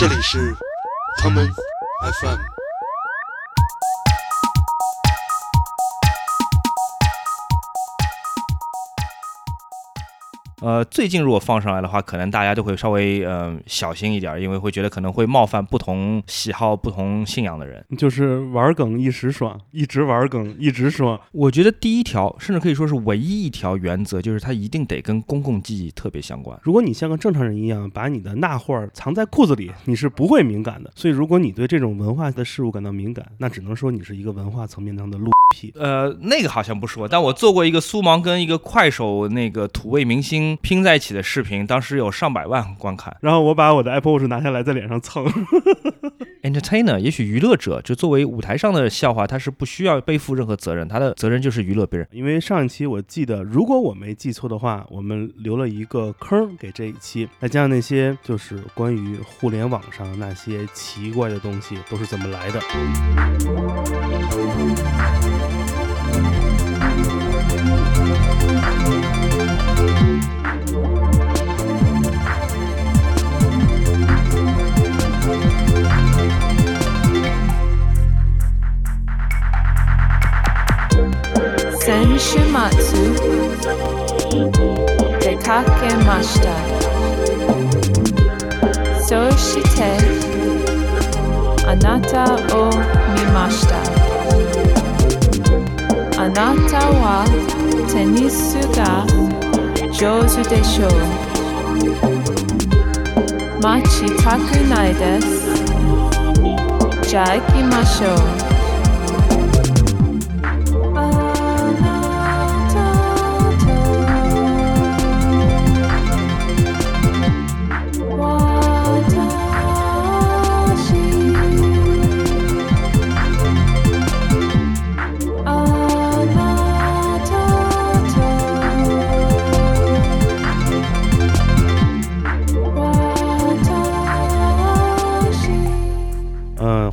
这里是他们，FM。呃，最近如果放上来的话，可能大家都会稍微呃小心一点，因为会觉得可能会冒犯不同喜好、不同信仰的人。就是玩梗一时爽，一直玩梗一直爽。我觉得第一条，甚至可以说是唯一一条原则，就是它一定得跟公共记忆特别相关。如果你像个正常人一样，把你的那会儿藏在裤子里，你是不会敏感的。所以，如果你对这种文化的事物感到敏感，那只能说你是一个文化层面上的路屁。呃，那个好像不说，但我做过一个苏芒跟一个快手那个土味明星拼在一起的视频，当时有上百万观看。然后我把我的 Apple Watch 拿下来，在脸上蹭。Entertainer，也许娱乐者，就作为舞台上的笑话，他是不需要背负任何责任，他的责任就是娱乐别人。因为上一期我记得，如果我没记错的话，我们留了一个坑给这一期，再加上那些就是关于互联网上那些奇怪的东西都是怎么来的。Nishimatsu Dekakemashita So shite Anata o mimashita. Anata wa Tenisuga ga de Shou Machi takunai desu. じゃあ行きましょう。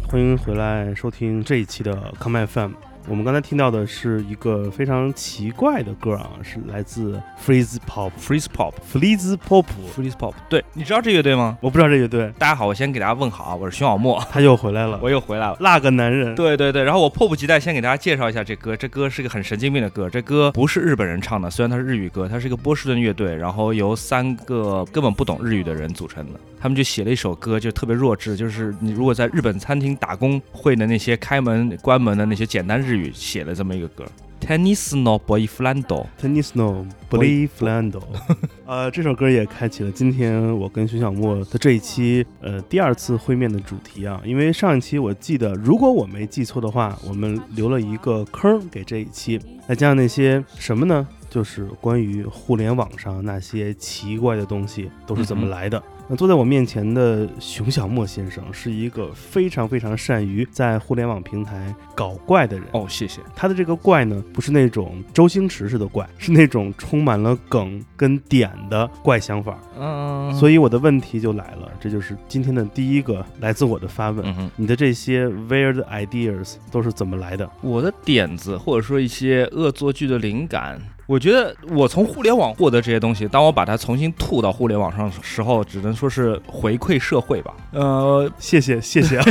欢迎回来收听这一期的康麦 FM。我们刚才听到的是一个非常奇怪的歌啊，是来自 Freeze Pop Freeze Pop。Freeze Pop。Freeze Pop，对，你知道这乐队吗？我不知道这乐队，大家好，我先给大家问好啊，我是熊小莫，他又回来了，我又回来了。那个男人。对对对，然后我迫不及待先给大家介绍一下这歌，这歌是个很神经病的歌，这歌不是日本人唱的，虽然它是日语歌，它是一个波士顿乐队，然后由三个根本不懂日语的人组成的，他们就写了一首歌，就特别弱智，就是你如果在日本餐厅打工会的那些开门关门的那些简单日语写了这么一个歌。Tennis no boyfriend tennis no boyfriend 呃，这首歌也开启了今天我跟徐小莫的这一期呃第二次会面的主题啊，因为上一期我记得，如果我没记错的话，我们留了一个坑给这一期，再加上那些什么呢？就是关于互联网上那些奇怪的东西都是怎么来的。那坐在我面前的熊小莫先生是一个非常非常善于在互联网平台搞怪的人。哦，谢谢。他的这个怪呢，不是那种周星驰式的怪，是那种充满了梗跟点的怪想法。嗯，所以我的问题就来了，这就是今天的第一个来自我的发问：嗯，你的这些 weird ideas 都是怎么来的？我的点子或者说一些恶作剧的灵感，我觉得我从互联网获得这些东西，当我把它重新吐到互联网上的时候，只能说是回馈社会吧。呃，谢谢谢谢 啊，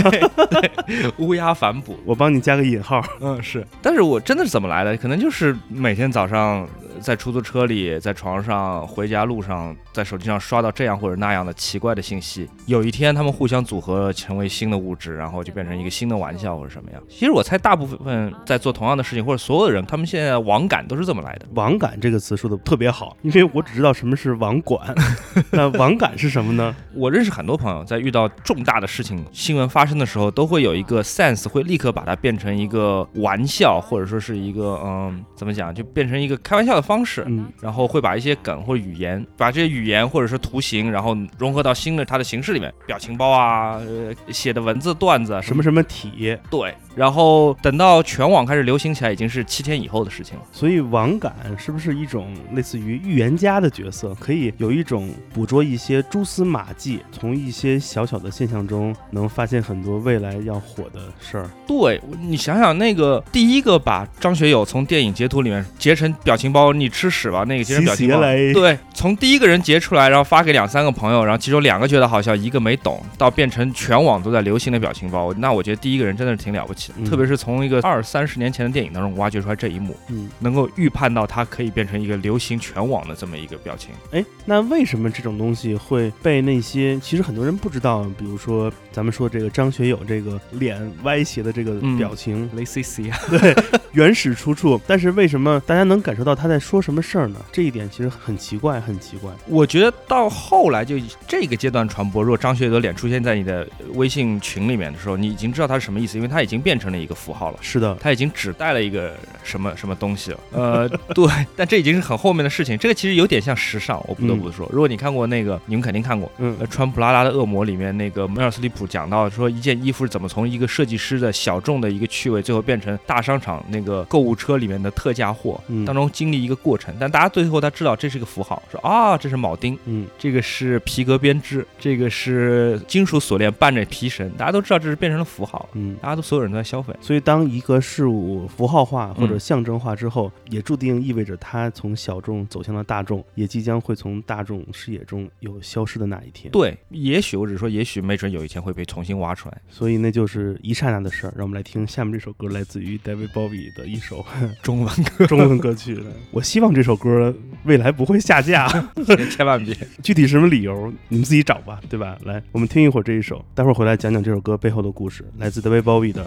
乌鸦反哺，我帮你加个引号。嗯是。但是我真的是怎么来的？可能就是每天早上呃在出租车里、在床上、回家路上，在手机上刷到这样或者那样的奇怪的信息。有一天，他们互相组合成为新的物质，然后就变成一个新的玩笑或者什么样。其实我猜，大部分在做同样的事情，或者所有的人，他们现在网感都是这么来的。网感这个词说的特别好，因为我只知道什么是网管，那网感是什么呢？我认识很多朋友，在遇到重大的事情、新闻发生的时候，都会有一个 sense，会立刻把它变成一个玩笑，或者说是一个嗯，怎么讲，就变成一个开玩笑的方式。嗯，然后会把一些梗或者语言，把这些语言或者是图形，然后融合到新的它的形式里面，表情包啊，呃，写的文字段子啊什么什么体，对，然后等到全网开始流行起来，已经是七天以后的事情了。所以网感是不是一种类似于预言家的角色？可以有一种捕捉一些蛛丝马迹，从一些小小的现象中能发现很多未来要火的事儿。对你想想，那个第一个把张学友从电影截图里面截成表情包，你吃屎吧那个截成表情包，对，从第一个人截出来，然后发给两三个朋友，然后其中两个觉得好笑，一个没懂，到变成全网都在流行的表情包，那我觉得第一个人真的是挺了不起特别是从一个二三十年前的电影当中挖掘出来这一幕，嗯，能够预判到它可以变成一个流行全网的这么一个表情。哎，那为什么这种东西会被那些其实很多人不知道？比如说咱们说这个张学友这个脸歪斜的这个嗯表情，雷 C C 啊，对原始出处，但是为什么大家能感受到他在说什么事儿呢？这一点其实很奇怪，很奇怪。我觉得到后来就这个阶段传播，如果张学友的脸出现在你的微信群里面的时候，你已经知道他是什么意思，因为他已经变成了一个符号了。是的，它已经指代了一个什么什么东西了，呃，对，但这已经是很后面的事情。这个其实有点像时尚，我不得不说。如果你看过那个，你们肯定看过，嗯呃，穿普拉达的恶魔里面那个梅尔斯利普讲到说，一件衣服是怎么从一个设计师的小众的一个趣味，最后变成大商场那个购物车里面的特价货，嗯当中经历一个过程。但大家最后他知道这是个符号，说啊，这是铆钉，嗯，这个是皮革编织，这个是金属锁链伴着皮绳，大家都知道这是变成了符号，嗯。大家都所有人都在消费。所以，当一个事物符号化或者嗯象征化之后，也注定意味着它从小众走向了大众，也即将会从大众视野中有消失的那一天。对，也许我只说，也许没准有一天会被重新挖出来。所以那就是一刹那的事儿。让我们来听下面这首歌，来自于 David Bowie 的一首 中文歌中文歌曲。我希望这首歌未来不会下架，千万别。具体什么理由你们自己找吧，对吧？来，我们听一会儿这一首，待会儿回来讲讲这首歌背后的故事，来自 David Bowie 的。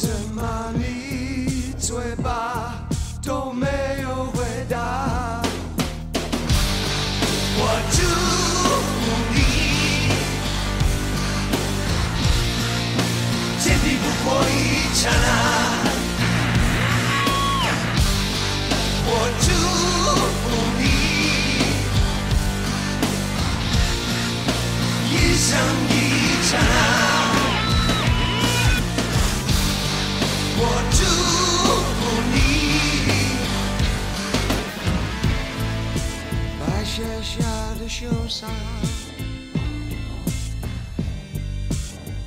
怎么你嘴巴都没有回答？我祝福你，天地不过一刹那。下的羞洒，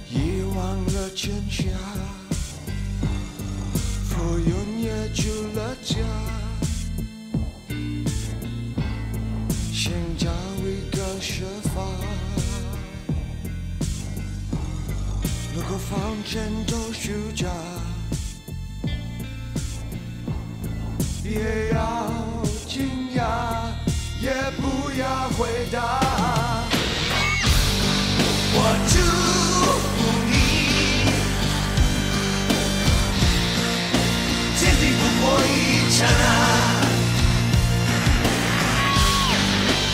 遗忘了春夏，浮云也出了家，寻找一个说法。如果房间都虚假。也要回答。我祝福你，天地不过一刹那。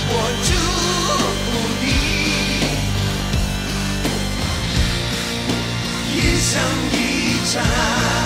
我祝福你，一生一刹那。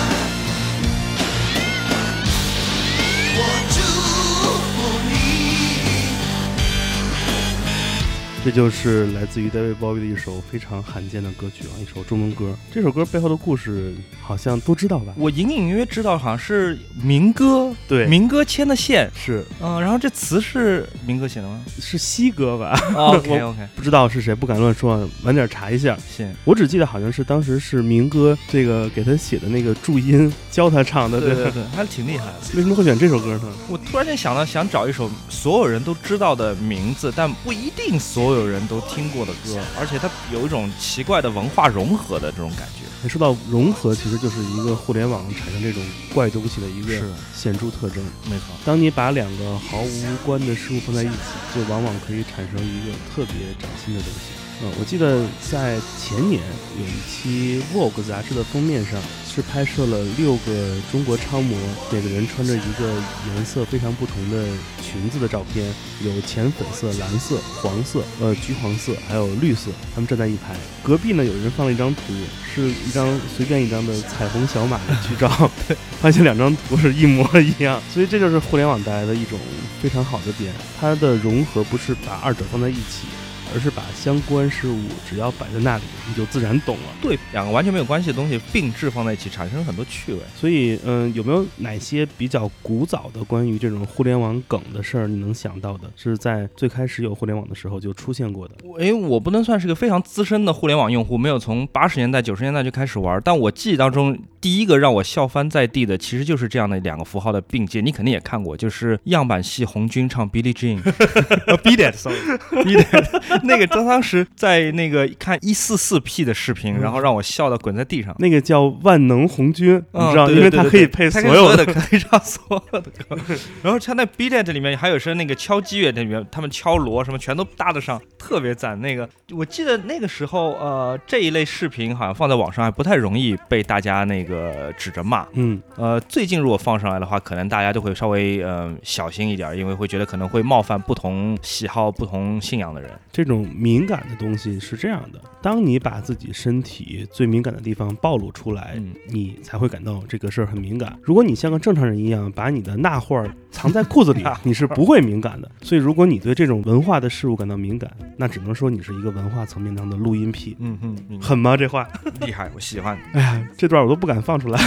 这就是来自于 David Bowie 的一首非常罕见的歌曲啊，一首中文歌。这首歌背后的故事好像都知道吧？我隐隐约约知道，好像是民歌，对民歌牵的线，是嗯、然后这词是民歌写的吗是西歌吧？？OK OK，不知道是谁，不敢乱说，晚点查一下。行，我只记得好像是当时是民歌这个给他写的那个注音教他唱的，吧对对对，还挺厉害的。为什么会选这首歌呢？我突然间想到，想找一首所有人都知道的名字，但不一定所有人都听过的歌，而且它有一种奇怪的文化融合的这种感觉。说到融合，其实就是一个互联网产生这种怪东西的一个显著特征。没错，当你把两个毫无关的事物放在一起，就往往可以产生一个特别崭新的东西。嗯，我记得在前年有一期《Vogue》杂志的封面上，是拍摄了六个中国超模，每个人穿着一个颜色非常不同的裙子的照片，有浅粉色、蓝色、黄色、呃橘黄色，还有绿色，他们站在一排。隔壁呢，有人放了一张图，是一张随便一张的彩虹小马的剧照，发现两张图是一模一样，所以这就是互联网带来的一种非常好的点，它的融合不是把二者放在一起。而是把相关事物只要摆在那里，你就自然懂了。对，两个完全没有关系的东西并置放在一起，产生很多趣味。所以，嗯，有没有哪些比较古早的关于这种互联网梗的事儿，你能想到的？是在最开始有互联网的时候就出现过的？诶，我不能算是个非常资深的互联网用户，没有从八十年代、九十年代就开始玩。但我记忆当中，第一个让我笑翻在地的，其实就是这样的两个符号的并接。你肯定也看过，就是样板戏红军唱 Billie Jean，Beat It，Sorry，Beat It。那个他当时在那个看一四四 P 的视频，然后让我笑到滚在地上。那个叫万能红军，你知道，因为他可以配所有的。的 可以唱所有的歌。然后他那 Beat 里面还有是那个敲击乐里面，他们敲锣什么全都搭得上，特别赞。那个我记得那个时候，呃，这一类视频好像放在网上还不太容易被大家那个指着骂。嗯，呃，最近如果放上来的话，可能大家都会稍微呃小心一点，因为会觉得可能会冒犯不同喜好、不同信仰的人。这种这种敏感的东西是这样的：当你把自己身体最敏感的地方暴露出来，嗯你才会感到这个事儿很敏感。如果你像个正常人一样把你的那会儿藏在裤子里，你是不会敏感的。所以，如果你对这种文化的事物感到敏感，那只能说你是一个文化层面上的录音癖。嗯哼，明白狠吗？这话？厉害，我喜欢。哎呀，这段我都不敢放出来，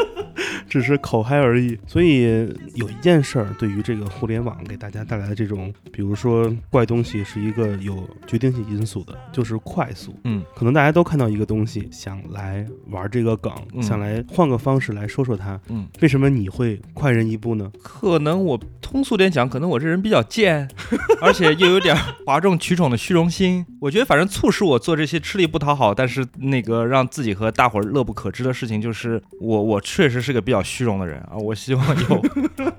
只是口嗨而已。所以有一件事儿，对于这个互联网给大家带来的这种，比如说怪东西，是一个有决定性因素的，就是快速。嗯，可能大家都看到一个东西，想来玩这个梗，嗯想来换个方式来说说它。嗯，为什么你会快人一步呢？可能我通俗点讲，可能我这人比较贱，而且又有点哗众取宠的虚荣心。我觉得反正促使我做这些吃力不讨好，但是那个让自己和大伙儿乐不可支的事情，就是我我确实是个比较虚荣的人啊。我希望有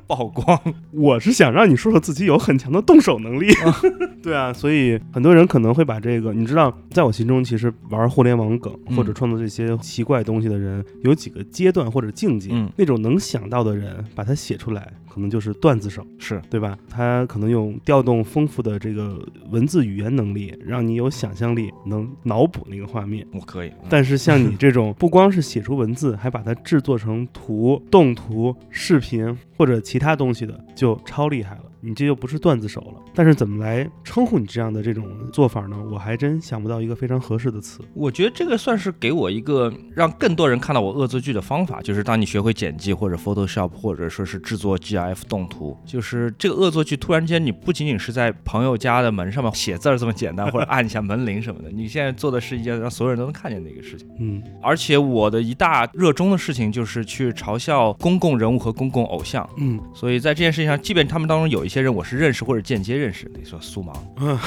曝光。我是想让你说说自己有很强的动手能力。对啊，所以很多人可能会把这个，你知道，在我心中，其实玩互联网梗嗯或者创作这些奇怪东西的人，有几个阶段或者境界。嗯那种能想到的人，把它写出来，可能就是段子手，是，对吧？他可能用调动丰富的这个文字语言能力，让你有想象力，能脑补那个画面。我可以。嗯但是像你这种，不光是写出文字，还把它制作成图、动图、视频或者其他东西的，就超厉害了。你这就不是段子手了。但是怎么来称呼你这样的这种做法呢？我还真想不到一个非常合适的词。我觉得这个算是给我一个让更多人看到我恶作剧的方法，就是当你学会剪辑或者 Photoshop 或者说是制作 GIF 动图，就是这个恶作剧突然间你不仅仅是在朋友家的门上面写字儿这么简单，或者按一下门铃什么的，你现在做的是一件让所有人都能看见的一个事情。嗯而且我的一大热衷的事情就是去嘲笑公共人物和公共偶像，嗯所以在这件事情上，即便他们当中有一些人我是认识或者间接认识，你说苏芒，嗯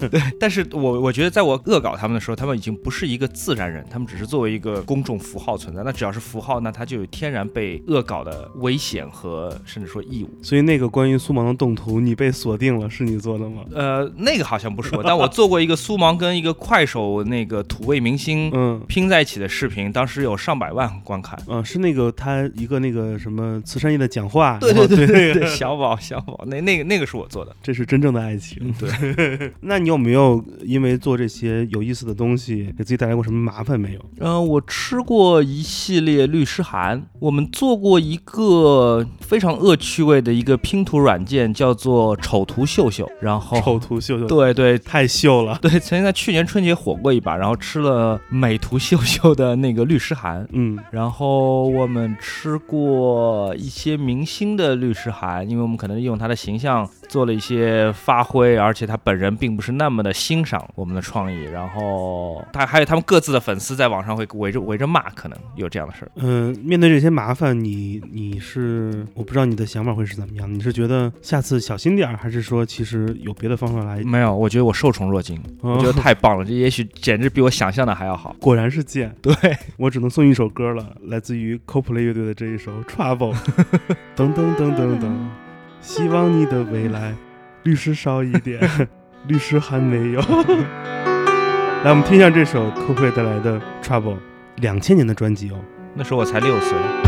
对 对，但是我我觉得在我恶搞他们的时候，他们已经不是一个自然人，他们只是作为一个公众符号存在。那只要是符号，那他就有天然被恶搞的危险和甚至说义务。所以那个关于苏芒的动图，你被锁定了，是你做的吗？呃，那个好像不是我，但我做过一个苏芒跟一个快手那个土味明星嗯。拼在一起的视频，当时有上百万观看。嗯，是那个他一个那个什么慈善业的讲话，对对对对对，小宝小宝，那那个那个是我做的。这是真正的爱情。对，那你有没有因为做这些有意思的东西，给自己带来过什么麻烦没有？嗯、我吃过一系列律师函，我们做过一个非常恶趣味的一个拼图软件，叫做丑图秀秀。然后，丑图秀秀，对对太秀了。对，曾经在去年春节火过一把，然后吃了美图秀秀的那个律师函。嗯然后我们吃过一些明星的律师函，因为我们可能用他的形象做了一些发挥，而且他本人并不是那么的欣赏我们的创意。然后他还有他们各自的粉丝在网上会围着围着骂，可能有这样的事儿。嗯、面对这些麻烦，你你是我不知道你的想法会是怎么样？你是觉得下次小心点儿，还是说其实有别的方法来？没有，我觉得我受宠若惊，我觉得哦太棒了，这也许简直比我想象的还要好。果然是贱。对，我只能送一首歌了，来自于 Coldplay 乐队的这一首《Trouble》。噔噔噔噔噔，希望你的未来律师少一点，律师还没有。来，我们听一下这首 coco 带来的 Trouble，两千年的专辑哦。那时候我才六岁。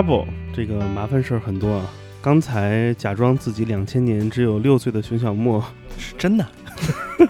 ，Trouble 这个麻烦事儿很多啊。刚才假装自己两千年只有六岁的熊小莫，是真的。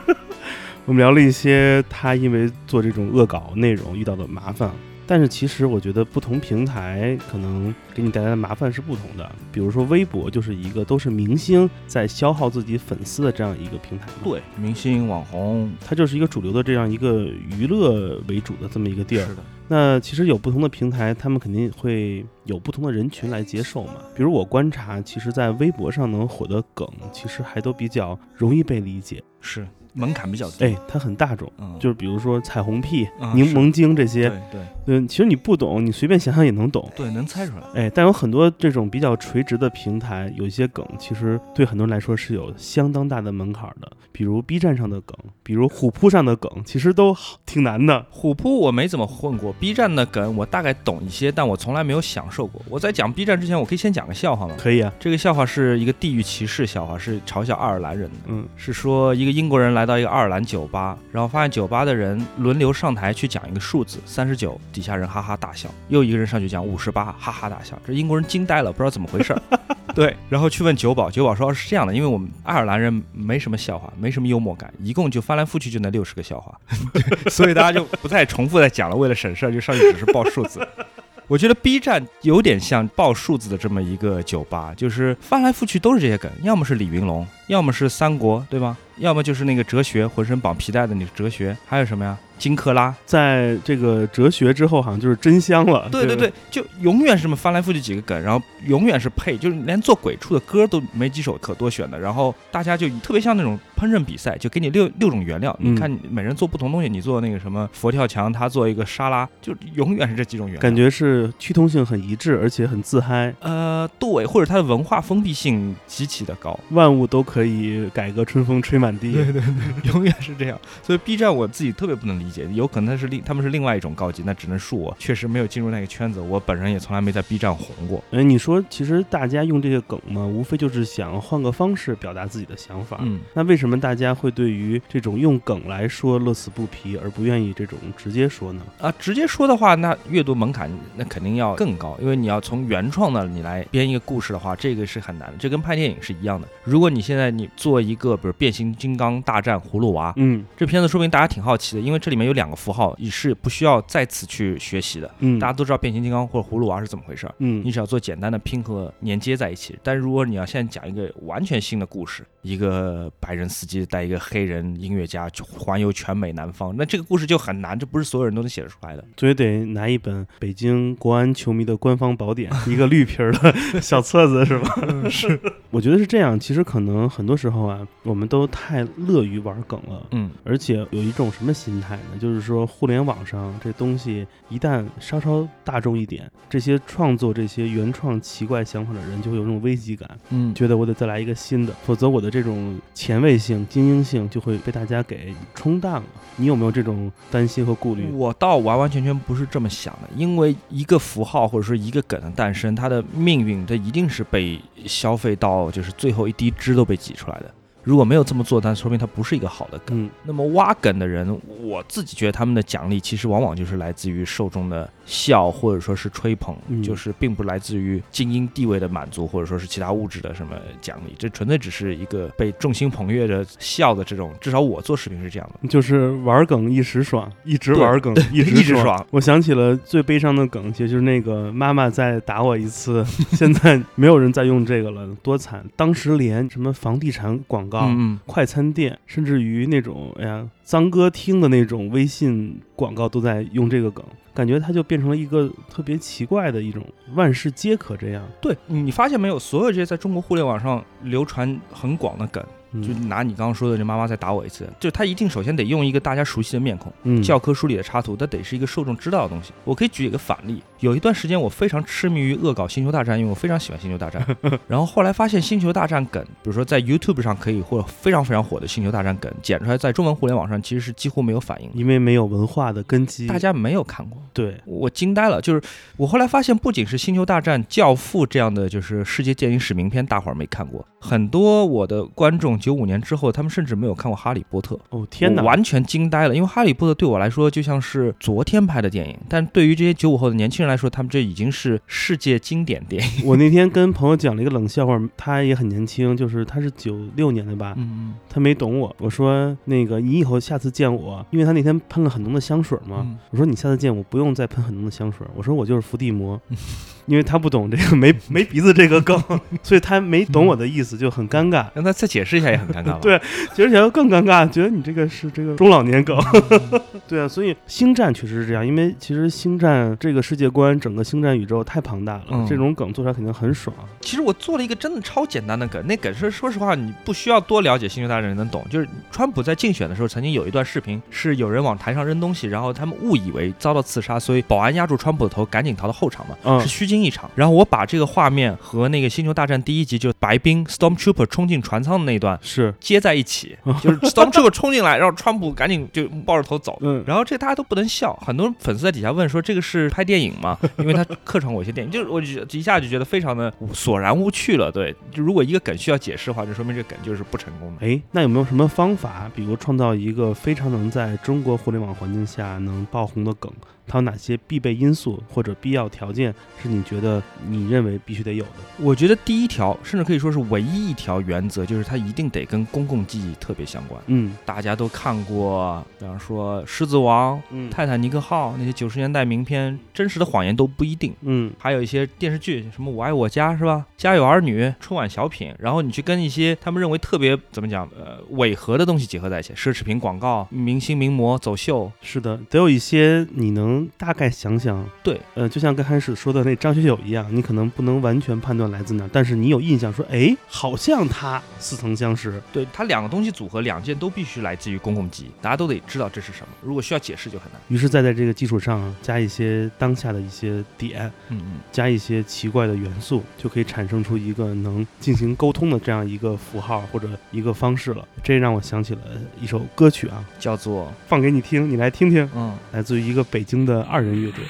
我们聊了一些他因为做这种恶搞内容遇到的麻烦。但是其实我觉得不同平台可能给你带来的麻烦是不同的。比如说微博就是一个都是明星在消耗自己粉丝的这样一个平台，对，明星网红它就是一个主流的这样一个娱乐为主的这么一个地儿。是的，那其实有不同的平台，他们肯定会有不同的人群来接受嘛。比如我观察，其实，在微博上能火的梗，其实还都比较容易被理解。是门槛比较低。哎，它很大众，嗯，就是比如说彩虹屁、柠檬精这对些，对嗯，其实你不懂，你随便想想也能懂。对，能猜出来。哎，但有很多这种比较垂直的平台，有一些梗其实对很多人来说是有相当大的门槛的，比如 B 站上的梗，比如虎扑上的梗，其实都挺难的。虎扑我没怎么混过，B 站的梗我大概懂一些，但我从来没有享受过。我在讲 B 站之前，我可以先讲个笑话吗？可以啊，这个笑话是一个地域歧视笑话，是嘲笑爱尔兰人的。嗯是说一个英国人来到一个爱尔兰酒吧，然后发现酒吧的人轮流上台去讲一个数字三十九，底下人哈哈大笑，又一个人上去讲五十八，哈哈大笑，这英国人惊呆了，不知道怎么回事儿。对，然后去问酒保，酒保说是这样的，因为我们爱尔兰人没什么笑话，没什么幽默感，一共就翻来覆去就那六十个笑话，所以大家就不再重复再讲了，为了省事儿就上去只是报数字。我觉得 B 站有点像报数字的这么一个酒吧，就是翻来覆去都是这些梗，要么是李云龙，要么是三国，对吧？要么就是那个哲学，浑身绑皮带的那个哲学，还有什么呀？金克拉，在这个哲学之后，好像就是真香了。对对对对，就永远是这么翻来覆去几个梗，然后永远是配，就是连做鬼畜的歌都没几首可多选的，然后大家就特别像那种烹饪比赛，就给你六六种原料，嗯你看每人做不同东西，你做那个什么佛跳墙，他做一个沙拉，就永远是这几种原料，感觉是趋同性很一致，而且很自嗨，呃对，或者它的文化封闭性极其的高。万物都可以改革春风吹满满地。对对对，永远是这样。所以 B 站我自己特别不能理解，有可能是另他们是另外一种高级，那只能恕我确实没有进入那个圈子，我本人也从来没在 B 站红过。哎，你说其实大家用这个梗嘛，无非就是想换个方式表达自己的想法。嗯，那为什么大家会对于这种用梗来说乐此不疲，而不愿意这种直接说呢？啊，直接说的话，那阅读门槛那肯定要更高，因为你要从原创的你来编一个故事的话，这个是很难的，这跟拍电影是一样的。如果你现在你做一个，比如变形金刚大战葫芦娃，嗯这片子说明大家挺好奇的，因为这里面有两个符号，你是不需要再次去学习的。嗯，大家都知道变形金刚或者葫芦娃是怎么回事儿，嗯你只要做简单的拼合连接在一起。但是如果你要现在讲一个完全新的故事，一个白人司机带一个黑人音乐家去环游全美南方，那这个故事就很难，这不是所有人都能写得出来的。所以得拿一本北京国安球迷的官方宝典，一个绿皮儿的 小册子，是吧？是，我觉得是这样。其实可能很多时候啊，我们都太乐于玩梗了。嗯，而且有一种什么心态呢？就是说，互联网上这东西一旦稍稍大众一点，这些创作这些原创奇怪想法的人就会有这种危机感，嗯，觉得我得再来一个新的，否则我的这种前卫性、精英性就会被大家给冲淡了。你有没有这种担心和顾虑？我倒完完全全不是这么想的，因为一个符号或者说一个梗的诞生，它的命运它一定是被消费到就是最后一滴汁都被挤出来的。如果没有这么做，那说明它不是一个好的梗。嗯那么挖梗的人，我自己觉得他们的奖励其实往往就是来自于受众的笑，或者说是吹捧，嗯就是并不来自于精英地位的满足，或者说是其他物质的什么奖励，这纯粹只是一个被众星捧月的笑的这种。至少我做视频是这样的。就是玩梗一时爽，一直玩梗一直爽。我想起了最悲伤的梗，其实就是那个妈妈再打我一次，现在没有人再用这个了，多惨！当时连什么房地产广告、快餐店，甚至于那种哎呀脏歌厅的那种微信广告都在用这个梗，感觉它就变成了一个特别奇怪的一种万事皆可这样。对你发现没有，所有这些在中国互联网上流传很广的梗，嗯就拿你刚刚说的这妈妈再打我一次，就他一定首先得用一个大家熟悉的面孔。嗯教科书里的插图，它得是一个受众知道的东西。我可以举一个反例，有一段时间我非常痴迷于恶搞《星球大战》，因为我非常喜欢《星球大战》。然后后来发现《星球大战》梗，比如说在 YouTube 上可以或者非常非常火的《星球大战》梗，剪出来在中文互联网上其实是几乎没有反应，因为没有文化的根基，大家没有看过。对我惊呆了，就是我后来发现，不仅是《星球大战》《教父》这样的就是世界电影史名片，大伙儿没看过，很多我的观众九五年之后，他们甚至没有看过《哈利波特》。哦天哪，完全惊呆了，因为《哈利波特》对我来说就像是昨天拍的电影，但对于这些九五后的年轻人来说，他们这已经是世界经典电影。我那天跟朋友讲了一个冷笑话，他也很年轻，就是他是九六年的吧，嗯他没懂我。我说那个你以后下次见我，因为他那天喷了很浓的香水嘛，嗯我说你下次见我不用再喷很浓的香水，我说我就是伏地魔，因为他不懂这个没 没鼻子这个梗，所以他没懂我的意思，就很尴尬。让他再解释一下也很尴尬吧？对其实想要更尴尬，觉得你这个是这个中老年梗。对啊，所以星战确实是这样，因为其实星战这个世界观，整个星战宇宙太庞大了，嗯这种梗做出来肯定很爽。其实我做了一个真的超简单的梗，那梗是说实话，你不需要多了解《星球大战》能懂。就是川普在竞选的时候，曾经有一段视频是有人往台上扔东西，然后他们误以为遭到刺杀，所以保安压住川普的头，赶紧逃到后场嘛，嗯是虚惊一场。然后我把这个画面和那个《星球大战》第一集就白冰 Stormtrooper 冲进船舱的那一段是，接在一起，就是 Stormtrooper 冲进来，然后川普赶紧就抱着头走。嗯，然后这大家都不能笑，很多粉丝在底下问说这个是拍电影吗？因为他客串过一些电影，就是我就一下就觉得非常的索然无趣了。对，就如果一个梗需要解释的话，就说明这个梗就是不成功的。哎，那有没有什么方法，比如创造一个非常能在中国互联网环境下能爆红的梗？它有哪些必备因素或者必要条件是你觉得你认为必须得有的？我觉得第一条，甚至可以说是唯一一条原则，就是它一定得跟公共记忆特别相关。嗯大家都看过，比方说《狮子王》《嗯泰坦尼克号》那些九十年代名片，真实的谎言都不一定。嗯还有一些电视剧，什么《我爱我家》是吧？《家有儿女》春晚小品，然后你去跟一些他们认为特别怎么讲，呃，违和的东西结合在一起，奢侈品广告、明星名模走秀，是的，得有一些你能能大概想想，对，呃，就像刚开始说的那张学友一样，你可能不能完全判断来自哪儿，但是你有印象说，哎，好像他似曾相识。对，他两个东西组合，两件都必须来自于公共记忆，大家都得知道这是什么。如果需要解释就很难。于是再在这个基础上加一些当下的一些点，嗯嗯，加一些奇怪的元素，就可以产生出一个能进行沟通的这样一个符号或者一个方式了。这让我想起了一首歌曲啊，叫做放给你听，你来听听，嗯，来自于一个北京的二人乐队。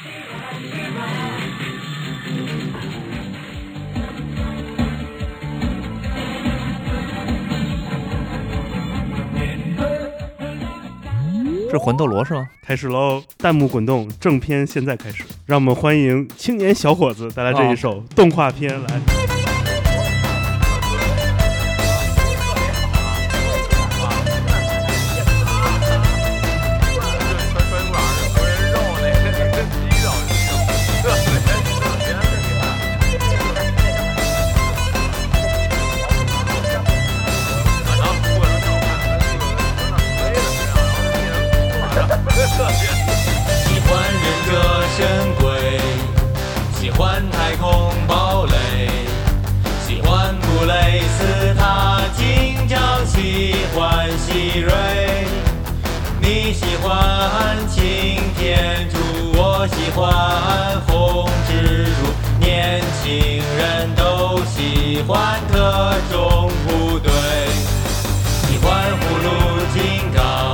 是魂斗罗是吗？开始喽！弹幕滚动，正片现在开始，让我们欢迎青年小伙子带来这一首动画片来。我喜欢红蜘蛛。年轻人都喜欢特种部队，喜欢葫芦金刚。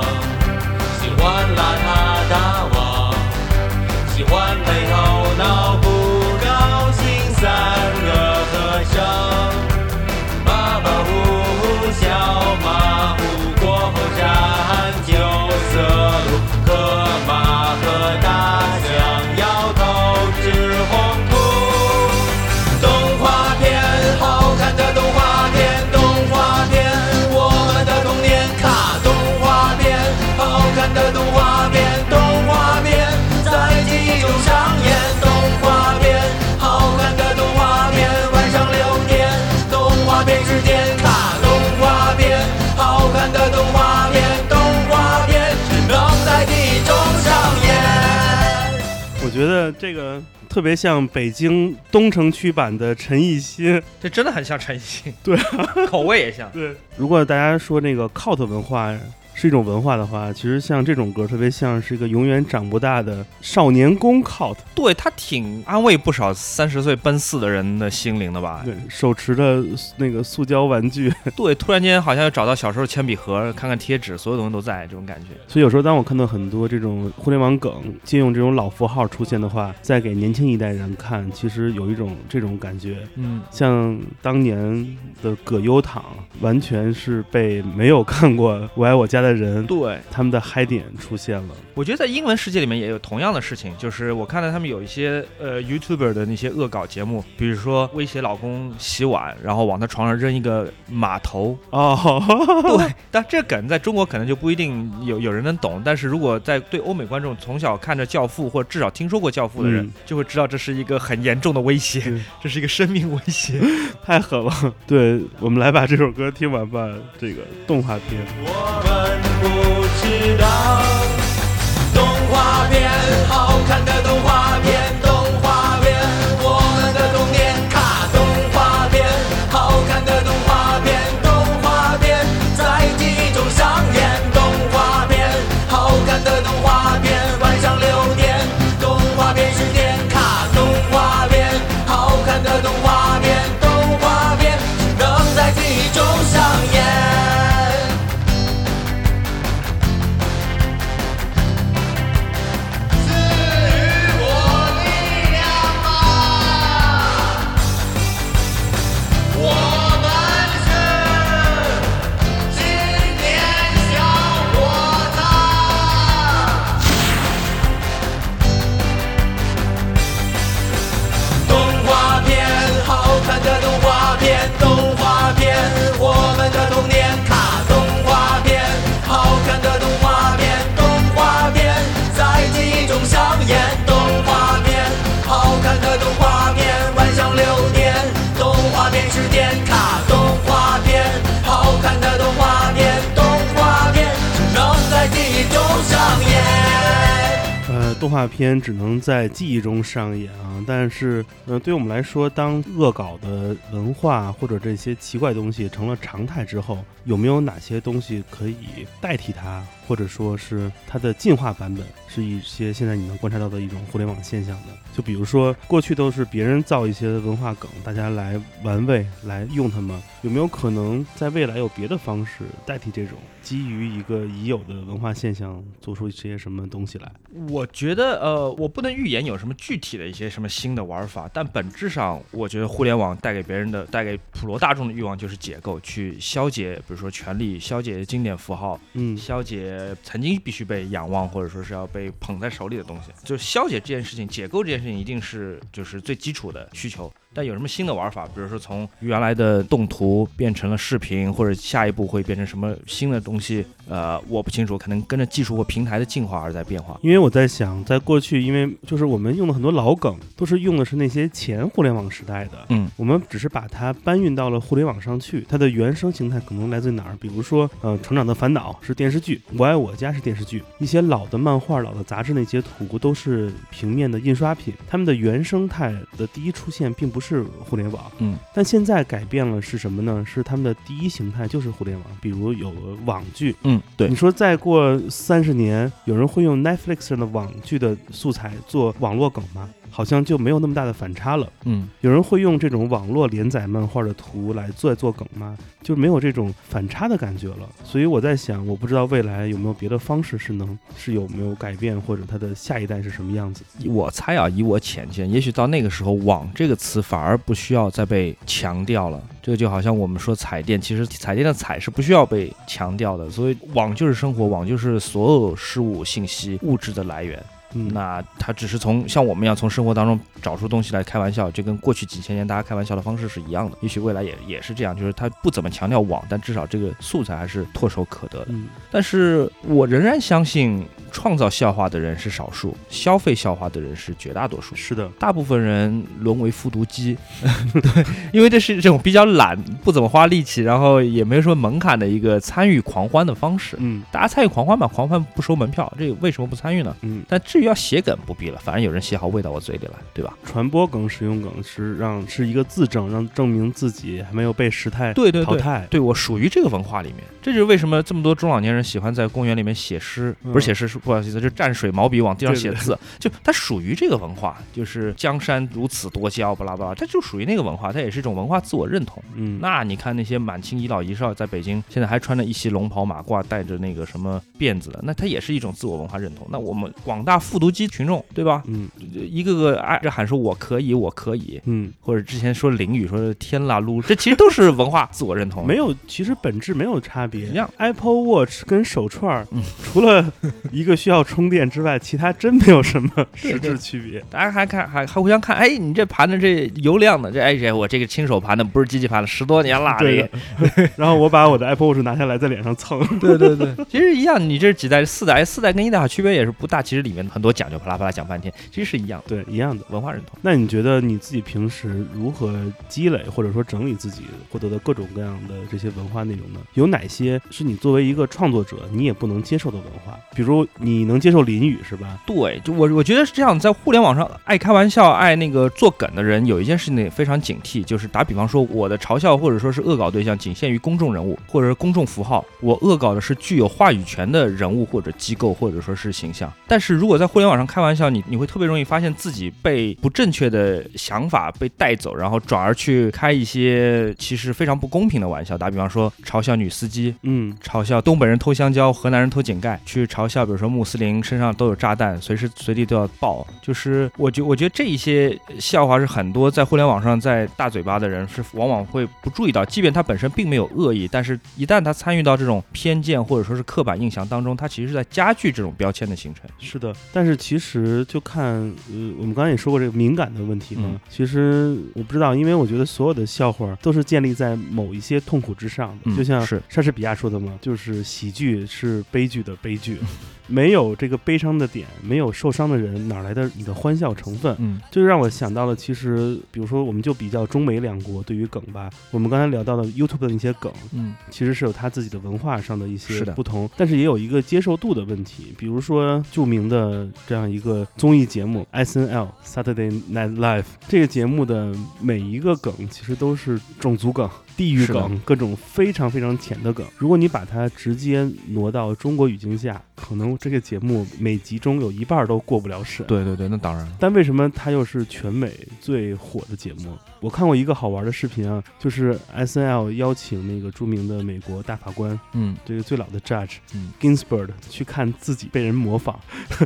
觉得这个特别像北京东城区版的陈奕迅。这真的很像陈奕迅，对，口味也像。对，如果大家说那个 cult 文化是一种文化的话，其实像这种歌特别像是一个永远长不大的少年宫 cult。对他挺安慰不少三十岁奔四的人的心灵的吧？对，手持着那个塑胶玩具，对，突然间好像又找到小时候铅笔盒，看看贴纸，所有东西都在，这种感觉。所以有时候当我看到很多这种互联网梗借用这种老符号出现的话，再给年轻一代人看，其实有一种这种感觉。嗯，像当年的葛优躺，完全是被没有看过《我爱我家》的人，对，他们的嗨点出现了。我觉得在英文世界里面也有同样的事情，就是我看到他们有一些呃 YouTuber 的那些恶搞节目，比如说威胁老公洗碗，然后往他床上扔一个码头。哦，对，但这梗在中国可能就不一定有有人能懂，但是如果在对欧美观众从小看着《教父》或者至少听说过《教父》的人，嗯就会知道这是一个很严重的威胁，对这是一个生命威胁。太狠了。对，我们来把这首歌听完吧。这个动画片。我们不知道，动画片，好看动画片只能在记忆中上演啊。但是，呃，对我们来说，当恶搞的文化或者这些奇怪东西成了常态之后，有没有哪些东西可以代替它，或者说是它的进化版本，是一些现在你能观察到的一种互联网现象的？就比如说，过去都是别人造一些文化梗，大家来玩味、来用它们，有没有可能在未来有别的方式代替这种基于一个已有的文化现象做出一些什么东西来？我觉得，呃，我不能预言有什么具体的一些什么新的玩法，但本质上，我觉得互联网带给别人的、带给普罗大众的欲望就是解构，去消解，比如说权力，消解经典符号，嗯消解曾经必须被仰望或者说是要被捧在手里的东西。就消解这件事情，解构这件事情，一定是就是最基础的需求。但有什么新的玩法？比如说从原来的动图变成了视频，或者下一步会变成什么新的东西？呃，我不清楚，可能跟着技术或平台的进化而在变化。因为我在想，在过去，因为就是我们用的很多老梗，都是用的是那些前互联网时代的，嗯，我们只是把它搬运到了互联网上去，它的原生形态可能来自于哪儿？比如说，呃，《成长的烦恼》是电视剧，《我爱我家》是电视剧，一些老的漫画、老的杂志那些图都是平面的印刷品，它们的原生态的第一出现并不是互联网，嗯，但现在改变了是什么呢？是他们的第一形态就是互联网，比如有网剧，嗯，对你，说再过三十年，有人会用 Netflix 上的网剧的素材做网络梗吗？好像就没有那么大的反差了。嗯，有人会用这种网络连载漫画的图来做做梗吗？就没有这种反差的感觉了。所以我在想，我不知道未来有没有别的方式是能是有没有改变，或者它的下一代是什么样子。我猜啊，以我浅见，也许到那个时候，“网”这个词反反而不需要再被强调了。这个就好像我们说彩电，其实彩电的“彩”是不需要被强调的。所以，网就是生活，网就是所有事物、信息、物质的来源。嗯，那他只是从像我们一样从生活当中找出东西来开玩笑，就跟过去几千年大家开玩笑的方式是一样的。也许未来也也是这样，就是他不怎么强调网，但至少这个素材还是唾手可得的。嗯但是我仍然相信，创造笑话的人是少数，消费笑话的人是绝大多数。是的，大部分人沦为复读机，对，因为这是这种比较懒、不怎么花力气，然后也没有什么门槛的一个参与狂欢的方式。嗯大家参与狂欢吧，狂欢不收门票，这个为什么不参与呢？嗯，但至于要写梗，不必了，反正有人写好喂到我嘴里来，对吧？传播梗、使用梗是让是一个自证，让证明自己还没有被时态对对对。淘汰。对我属于这个文化里面，这就是为什么这么多中老年人喜欢在公园里面写诗，嗯不是写诗，是不好意思，就蘸水毛笔往地上对对写字，就它属于这个文化，就是江山如此多娇，巴拉巴拉，它就属于那个文化，它也是一种文化自我认同。嗯，那你看那些满清遗老遗少在北京，现在还穿着一袭龙袍马褂，戴着那个什么辫子的，那它也是一种自我文化认同。那我们广大复读机群众，对吧？嗯一个个挨着喊说我可以，我可以，嗯，或者之前说淋雨说天啦噜，这其实都是文化自我认同。没有，其实本质没有差别。一样 Apple Watch 跟手串儿嗯，除了一个需要充电之外，其他真没有什么实质区别。大家还看还还互相看，哎，你这盘的这油亮的，这哎这我这个亲手盘的，不是机器盘的，十多年了，对这的。然后我把我的 Apple Watch 拿下来，在脸上蹭。对对对，其实一样，你这几代四代，四代跟一代区别也是不大，其实里面很多讲究，啪啦啪啦讲半天，其实是一样的对，一样的。文化认同。那你觉得你自己平时如何积累或者说整理自己获得的各种各样的这些文化内容呢？有哪些是你作为一个创作者你也不能接受的文化？比如你能接受淋雨是吧？对，就我我觉得是这样，在互联网上爱开玩笑、爱那个做梗的人，有一件事情也非常警惕，就是打比方说，我的嘲笑或者说是恶搞对象仅限于公众人物或者是公众符号，我恶搞的是具有话语权的人物或者机构或者说是形象。但是如果在互联网上开玩笑，你你会特别容易发现自己被不正确的想法被带走，然后转而去开一些其实非常不公平的玩笑。打比方说，嘲笑女司机，嗯嘲笑东北人偷香蕉，河南人偷井盖，去嘲笑比如说穆斯林身上都有炸弹，随时随地都要爆。就是我觉我觉得这一些笑话是很多在互联网上在大嘴巴的人是往往会不注意到，即便他本身并没有恶意，但是一旦他参与到这种偏见或者说是刻板印象当中，他其实是在加剧这种标签的形成。是的，但是其实就看，呃，我们刚才也说过这个敏感的问题嘛。嗯其实我不知道，因为我觉得所有的笑话都是建立在某一些痛苦之上的，嗯就像是莎士比亚说的嘛，就是喜剧是悲剧的悲剧。没有这个悲伤的点，没有受伤的人，哪来的你的欢笑成分？嗯，这就让我想到了，其实比如说，我们就比较中美两国对于梗吧，我们刚才聊到的 YouTube 的那些梗，嗯，其实是有它自己的文化上的一些不同，但是也有一个接受度的问题。比如说著名的这样一个综艺节目 S N L Saturday Night Live 这个节目的每一个梗，其实都是种族梗。地域梗，各种非常非常浅的梗。如果你把它直接挪到中国语境下，可能这个节目每集中有一半都过不了审。对对对，那当然，但为什么它又是全美最火的节目？我看过一个好玩的视频啊，就是 S N L 邀请那个著名的美国大法官，嗯这个最老的 Judge 嗯 Ginsburg 去看自己被人模仿，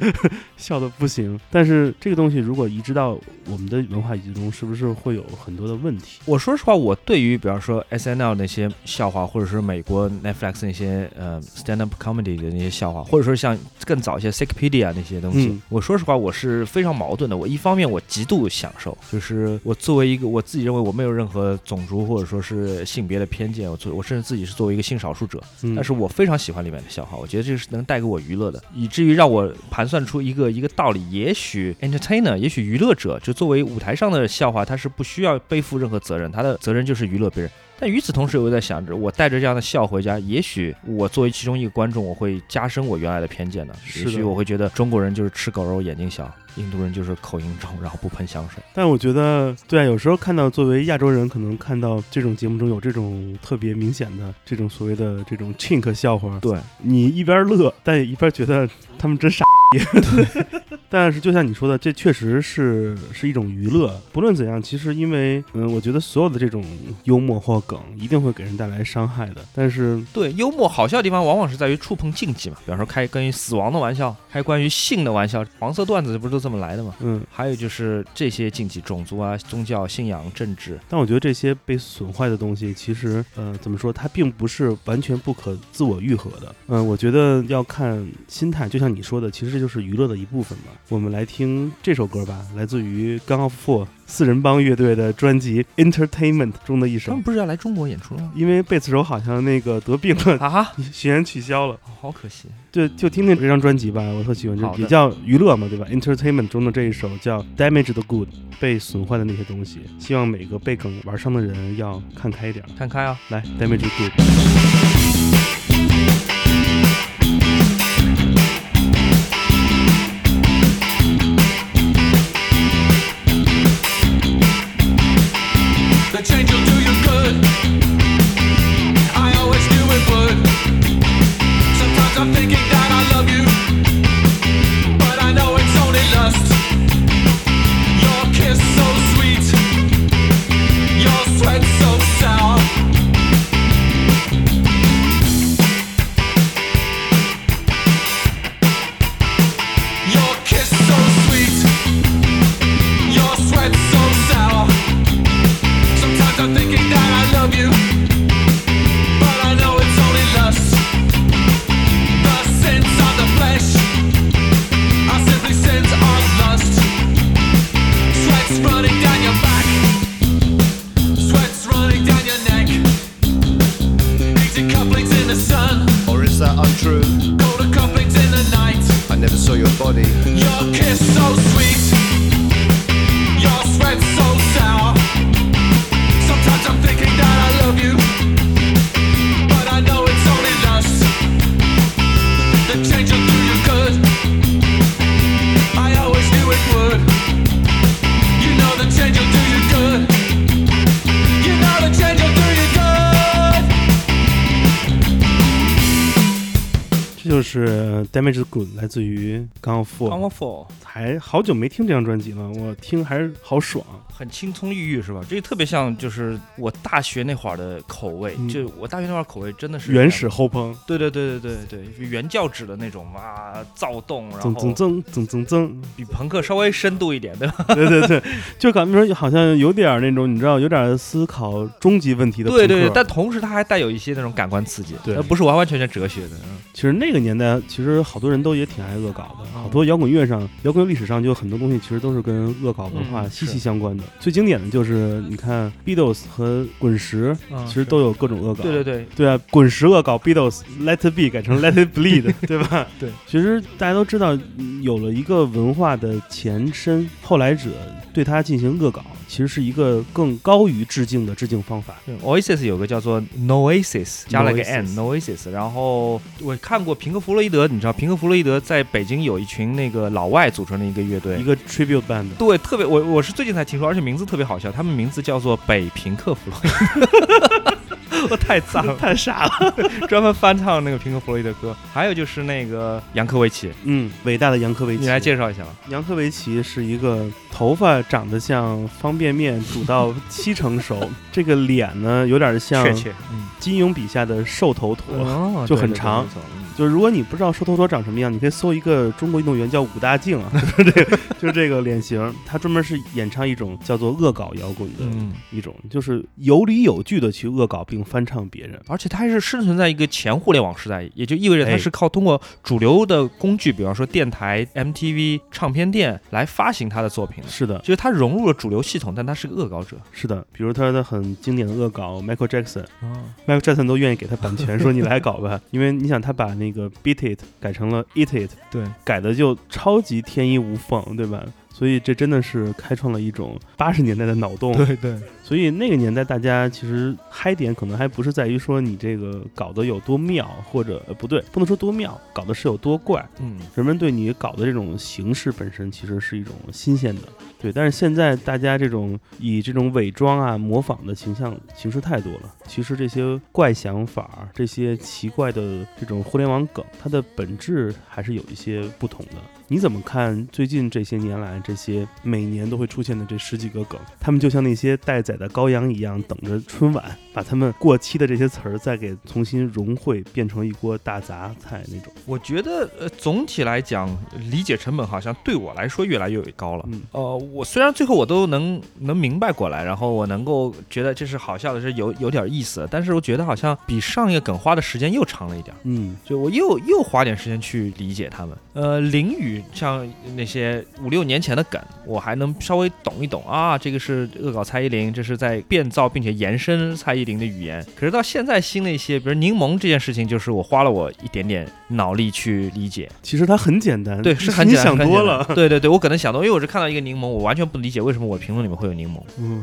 笑的不行。但是这个东西如果移植到我们的文化语境中，是不是会有很多的问题？我说实话，我对于比方说 S N L 那些笑话，或者是美国 Netflix 那些呃 stand up comedy 的那些笑话，或者说像更早一些 Wikipedia 那些东西，嗯我说实话，我是非常矛盾的。我一方面我极度享受，就是我作为一个我自己认为我没有任何种族或者说是性别的偏见，我作我甚至自己是作为一个性少数者，嗯但是我非常喜欢里面的笑话，我觉得这是能带给我娱乐的，以至于让我盘算出一个一个道理。也许 entertainer，也许娱乐者，就作为舞台上的笑话，他是不需要背负任何责任，他的责任就是娱乐别人。但与此同时，我在想着，我带着这样的笑回家，也许我作为其中一个观众，我会加深我原来的偏见的。也许我会觉得中国人就是吃狗肉眼睛小，印度人就是口音重，然后不喷香水。但我觉得，对啊，有时候看到作为亚洲人，可能看到这种节目中有这种特别明显的这种所谓的这种 chink 笑话，对，你一边乐，但也一边觉得他们真傻 逼。但是就像你说的，这确实是是一种娱乐。不论怎样，其实因为嗯，我觉得所有的这种幽默或梗一定会给人带来伤害的。但是对，幽默好笑的地方往往是在于触碰禁忌嘛，比方说开关于死亡的玩笑，开关于性的玩笑，黄色段子不是都这么来的吗？嗯，还有就是这些禁忌，种族啊、宗教、信仰、政治，但我觉得这些被损坏的东西，其实呃怎么说，它并不是完全不可自我愈合的。嗯、我觉得要看心态，就像你说的，其实这就是娱乐的一部分嘛。我们来听这首歌吧，来自于 Gun of Four 四人帮乐队的专辑《Entertainment》中的一首他们。不是要来中国演出了吗？因为贝斯手好像那个得病了，啊，巡演取消了。好可惜。就就听听这张专辑吧，我特喜欢，就好的也叫娱乐嘛，对吧？Entertainment 中的这一首叫《Damage the Good》，被损坏的那些东西。希望每个被梗玩伤的人要看开一点。看开啊！来，Damage the Good。Damage the Good，来自于 Gun of Four。Come on for，还好久没听这张专辑了，我听还是好爽。很青葱郁郁是吧？这个特别像就是我大学那会儿的口味，嗯就我大学那会儿口味真的是原始。后朋，对对对对对对，原教旨的那种啊，躁动，然增增后增增增增，比朋克稍微深度一点，对吧？对对对，就感觉说好像有点那种，你知道，有点思考终极问题的。对对对，但同时它还带有一些那种感官刺激，对而不是完完全全哲学的。嗯其实那个年代，其实好多人都也挺爱恶搞的，嗯好多摇滚乐上、摇滚乐历史上就有很多东西其实都是跟恶搞文化嗯息息相关的。最经典的就是你看 Beatles 和滚石，嗯其实都有各种恶搞。对对对，对啊，滚石恶搞 Beatles Let It Be 改成 Let It Bleed，对吧？对，其实大家都知道，嗯有了一个文化的前身，后来者对它进行恶搞，其实是一个更高于致敬的致敬方法。Oasis 有个叫做 Noasis，加了个 Noasis n Noasis。然后我看过平克·弗洛伊德，你知道平克·弗洛伊德在北京有一群那个老外组成的一个乐队一。个 tribute band，对，特别我我是最近才听说，而且名字特别好笑，他们名字叫做北平克·弗洛伊德 我太脏了，太傻了。专门翻唱那个平克·弗洛伊德歌。还有就是那个杨科维奇，嗯，伟大的杨科维奇，你来介绍一下吧。杨科维奇是一个头发长得像方便面煮到七成熟，这个脸呢有点像确切，嗯，金庸笔下的瘦头陀。哦就很长。就是如果你不知道瘦头陀长什么样，你可以搜一个中国运动员叫武大靖啊，就是这个就是这个脸型，他专门是演唱一种叫做恶搞摇滚的嗯，一种，就是有理有据的去恶搞并翻唱别人。而且他还是生存在一个前互联网时代，也就意味着它哎是靠通过主流的工具，比方说电台、MTV、唱片店来发行他的作品的。是的，就是他融入了主流系统，但他是个恶搞者。是的，比如他的很经典的恶搞 Michael Jackson，哦，Michael Jackson 都愿意给他版权，说你来搞吧，因为你想他把那个 Beat It 改成了 Eat It，对，改的就超级天衣无缝，对吧？所以这真的是开创了一种八十年代的脑洞。对对，所以那个年代大家其实嗨点可能还不是在于说你这个搞得有多妙，或者、呃、不对，不能说多妙，搞的是有多怪。嗯，人们对你搞的这种形式本身其实是一种新鲜的，对。但是现在大家这种以这种伪装啊、模仿的形象形式太多了。其实这些怪想法、这些奇怪的这种互联网梗，它的本质还是有一些不同的。你怎么看最近这些年来这些每年都会出现的这十几个梗？他们就像那些待宰的羔羊一样，等着春晚把他们过期的这些词儿再给重新融汇，变成一锅大杂菜那种。我觉得呃，总体来讲，理解成本好像对我来说越来越高了。嗯呃，我虽然最后我都能能明白过来，然后我能够觉得这是好笑的，是有有点意思，但是我觉得好像比上一个梗花的时间又长了一点儿。嗯，就我又又花点时间去理解他们。呃，淋雨像那些五六年前的梗，我还能稍微懂一懂啊，这个是恶搞蔡依林，这是在变造并且延伸蔡依林的语言。可是到现在新的一些，比如柠檬这件事情，就是我花了我一点点脑力去理解。其实它很简单，对，是很你简单想多了。。对对对，我可能想多，因为我是看到一个柠檬，我完全不理解为什么我评论里面会有柠檬。嗯，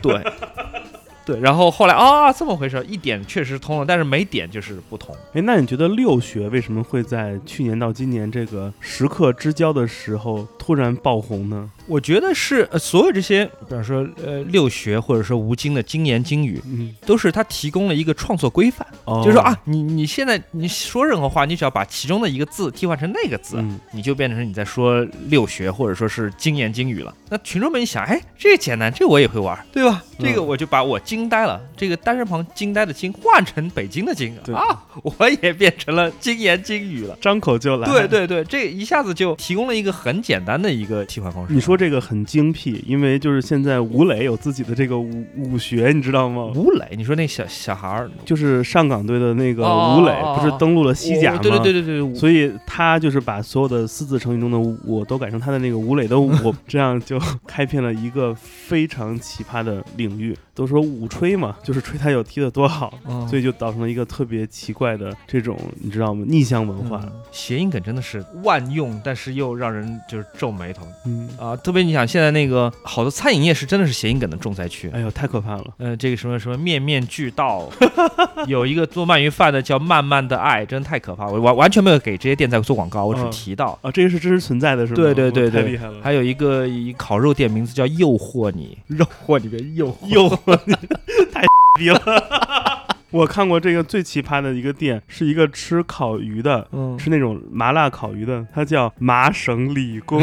对。对，然后后来啊，这么回事，一点确实通了，但是没点就是不通。哎，那你觉得六学为什么会在去年到今年这个时刻之交的时候突然爆红呢？我觉得是、呃、所有这些，比方说呃六学或者说吴京的金言金语，嗯，都是他提供了一个创作规范，哦就是说啊，，你你现在你说任何话，你只要把其中的一个字替换成那个字，嗯，你就变成你在说六学或者说是金言金语了。那群众们一想，哎，这个简单，这我也会玩，对吧？嗯这个我就把我惊呆了，这个单人旁惊呆的惊换成北京的京啊，我也变成了金言金语了。张口就来。对，对对，这一下子就提供了一个很简单的一个替换方式。你说这个很精辟，因为就是现在吴磊有自己的这个武武学，你知道吗？吴磊，你说那小小孩儿，就是上港队的那个哦吴磊，不是登陆了西甲吗？哦对对对对对，所以他就是把所有的四字成语中的“我”都改成他的那个吴磊的“我”，这样就开辟了一个非常奇葩的领域。都说武吹嘛，就是吹他有踢的多好，嗯所以就造成了一个特别奇怪的这种，你知道吗？逆向文化。嗯谐音梗真的是万用，但是又让人就是皱眉头嗯，啊！特别你想现在那个好多餐饮业是真的是谐音梗的重灾区。哎呦，太可怕了。呃，这个什么什么面面俱到，有一个做鳗鱼饭的叫慢慢的爱，真的太可怕。我完完全没有给这些店在做广告，我只嗯提到。啊，这个是真实存在的，是吗？对对对对太厉害了，还有一个一烤肉店名字叫诱惑你，肉货里面诱惑诱惑你，太逼了。我看过这个最奇葩的一个店，是一个吃烤鱼的，嗯吃那种麻辣烤鱼的，它叫麻省理工，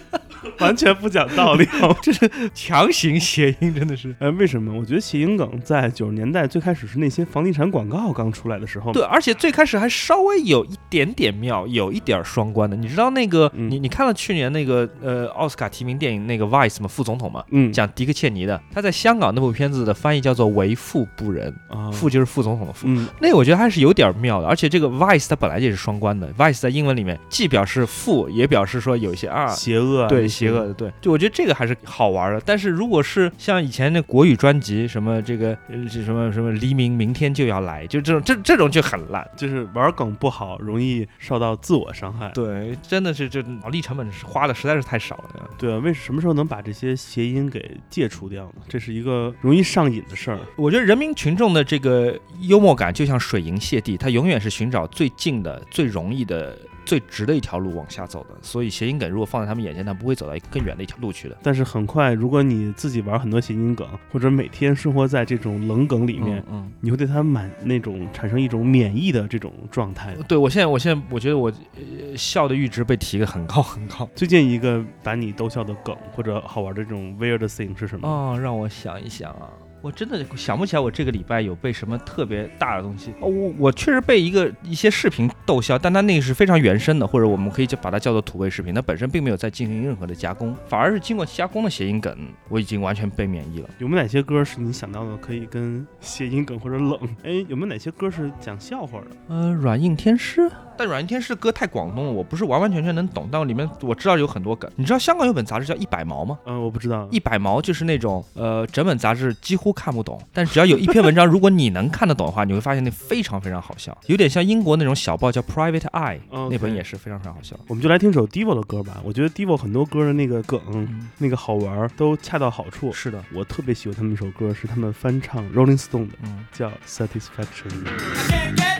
完完全不讲道理。这是强行谐音，真的是。哎，为什么？我觉得谐音梗在九十年代最开始是那些房地产广告刚出来的时候，对，，而且最开始还稍微有一点点妙，有一点儿双关的。你知道那个，嗯你你看了去年那个呃奥斯卡提名电影那个 Vice 吗？副总统嘛，嗯，讲迪克切尼的，他在香港那部片子的翻译叫做“为富不仁”，啊，富就是副总统的富。嗯，那我觉得还是有点妙的，而且这个 vice 它本来就也是双关的，vice 在英文里面既表示富，也表示说有一些啊。邪恶啊，对，邪恶的，对，就我觉得这个还是好玩的。但是如果是像以前那国语专辑，什么这个什么什么黎明，明天就要来，就这种这这种就很烂。就是玩梗不好，容易受到自我伤害。对，真的是这脑力成本是花的实在是太少了。对啊，为什么时候能把这些谐音给戒除掉呢？这是一个容易上瘾的事儿。我觉得人民群众的这个幽默感就像水银泻地，它永远是寻找最近的、最容易的、最直的一条路往下走的。所以谐音梗如果放在他们眼前，他不会走到一个更远的一条路去的。但是很快，如果你自己玩很多谐音梗，或者每天生活在这种冷梗里面，嗯，嗯你会对他满那种产生一种免疫的这种状态。对我现在，我现在我觉得我、呃、笑的阈值被提的很高很高。最近一个把你逗笑的梗或者好玩的这种 weird thing 是什么？哦，让我想一想啊。我真的想不起来，我这个礼拜有被什么特别大的东西。哦，我我确实被一个一些视频逗笑，但它那个是非常原生的，或者我们可以就把它叫做土味视频，它本身并没有在进行任何的加工，反而是经过加工的谐音梗，我已经完全被免疫了。有没有哪些歌是你想到的可以跟谐音梗或者冷？哎，有没有哪些歌是讲笑话的？呃，软硬天师，但软硬天师歌太广东了，我不是完完全全能懂，但里面我知道有很多梗。你知道香港有本杂志叫《一百毛》吗？嗯、我不知道。一百毛就是那种呃，整本杂志几乎看不懂，但只要有一篇文章，如果你能看得懂的话，你会发现那非常非常好笑，有点像英国那种小报叫 Private Eye，、那本也是非常非常好笑。我们就来听首 Divo 的歌吧。我觉得 Divo 很多歌的那个梗、嗯，那个好玩都恰到好处。是的，我特别喜欢他们一首歌，是他们翻唱 Rolling Stone 的，嗯。叫 satisfaction.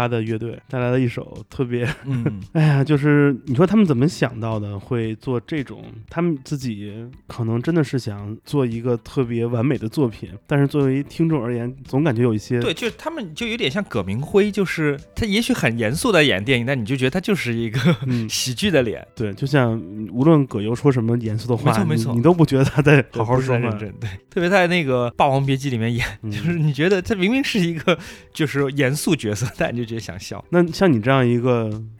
他的乐队带来了一首特别，嗯，哎呀，就是你说他们怎么想到的会做这种？他们自己可能真的是想做一个特别完美的作品，但是作为听众而言，总感觉有一些对，就是他们就有点像葛明辉，就是他也许很严肃的演电影，但你就觉得他就是一个嗯 喜剧的脸，对，就像嗯无论葛优说什么严肃的话，没错没错你你都不觉得他在好好说话。在认真。对，特别在那个《霸王别姬》里面演，嗯就是你觉得他明明是一个就是严肃角色，但你就觉得想笑。那像你这样一个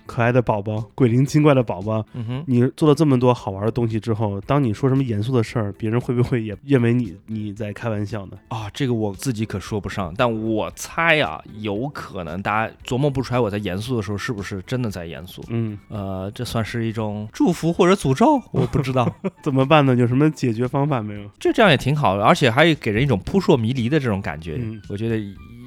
可爱的宝宝，鬼灵精怪的宝宝。嗯哼。你做了这么多好玩的东西之后，当你说什么严肃的事儿，别人会不会也认为你你在开玩笑呢？啊，这个我自己可说不上，但我猜啊，有可能大家琢磨不出来我在严肃的时候是不是真的在严肃。嗯，呃，这算是一种祝福或者诅咒，我不知道。怎么办呢？有什么解决方法没有？这这样也挺好的，而且还给人一种扑朔迷离的这种感觉。嗯我觉得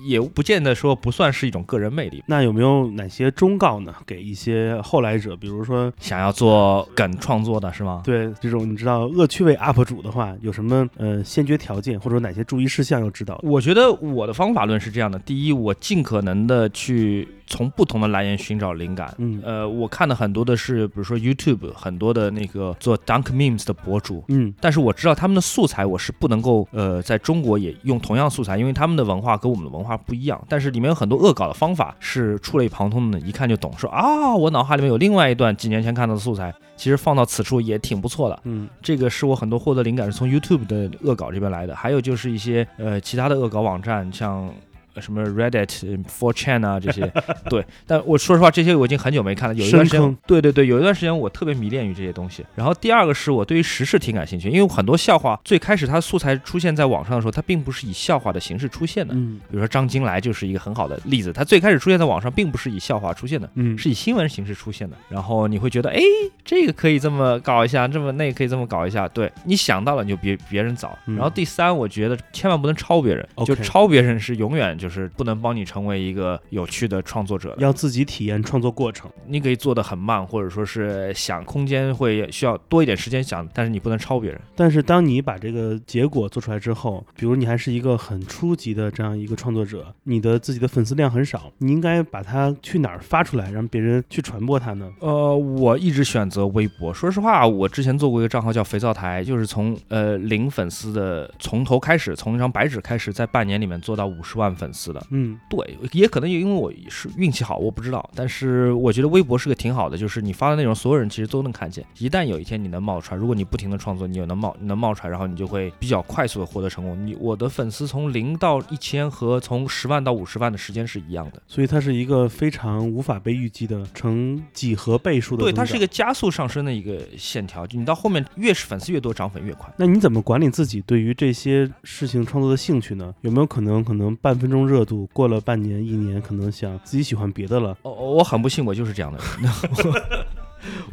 也不见得说不算是一种个人魅力。那有没有哪些忠告呢？给一些后来者，比如说想要做梗创作的是吗？对这种你知道恶趣味 UP 主的话，有什么呃先决条件，或者说哪些注意事项要知道？我觉得我的方法论是这样的：第一，我尽可能的去从不同的来源寻找灵感。嗯呃，我看的很多的是，比如说 YouTube 很多的那个做 Dunk Memes 的博主，嗯但是我知道他们的素材我是不能够呃在中国也用同样素材，因为他们的文化跟我们的文化不一样。但是里面有很多恶搞的方法是触类旁通的，一看就懂。说啊，我脑海里面有另外一段几年前看到的素材，其实放到此处也挺不错的。嗯这个是我很多获得灵感是从 YouTube 的恶搞这边来的，还有就是一些呃其他的恶搞网站，像。呃什么 Reddit、Four Chan 啊这些，对，但我说实话，这些我已经很久没看了。有一段时间，对对对，有一段时间我特别迷恋于这些东西。然后第二个是我对于时事挺感兴趣，因为很多笑话最开始它素材出现在网上的时候，它并不是以笑话的形式出现的。嗯比如说张金来就是一个很好的例子，他最开始出现在网上并不是以笑话出现的，嗯，是以新闻形式出现的。然后你会觉得，哎，这个可以这么搞一下，这么那个可以这么搞一下。对你想到了，你就比别人早。嗯然后第三，我觉得千万不能抄别人，就抄别人是永远就是不能帮你成为一个有趣的创作者。要自己体验创作过程。你可以做的很慢，或者说是想空间会需要多一点时间想，但是你不能抄别人。但是当你把这个结果做出来之后，比如你还是一个很初级的这样一个创作者，你的自己的粉丝量很少，你应该把它去哪儿发出来，让别人去传播它呢？呃，我一直选择微博。说实话，我之前做过一个账号叫肥皂台，就是从呃零粉丝的从头开始，从一张白纸开始，在半年里面做到五十万粉丝的。嗯对，也可能因为我是运气好，我不知道。但是我觉得微博是个挺好的，就是你发的内容，所有人其实都能看见。一旦有一天你能冒出来，如果你不停的创作，你有能冒你能冒出来，然后你就会比较快速的获得成功。你我的粉丝从零到一千和从十万到五十万的时间是一样的。所以它是一个非常无法被预计的成几何倍数的。对，它是一个。加速上升的一个线条，就你到后面越是粉丝越多，涨粉越快。那你怎么管理自己对于这些事情创作的兴趣呢？有没有可能可能半分钟热度过了半年一年，可能想自己喜欢别的了？哦，我很不幸，我就是这样的人。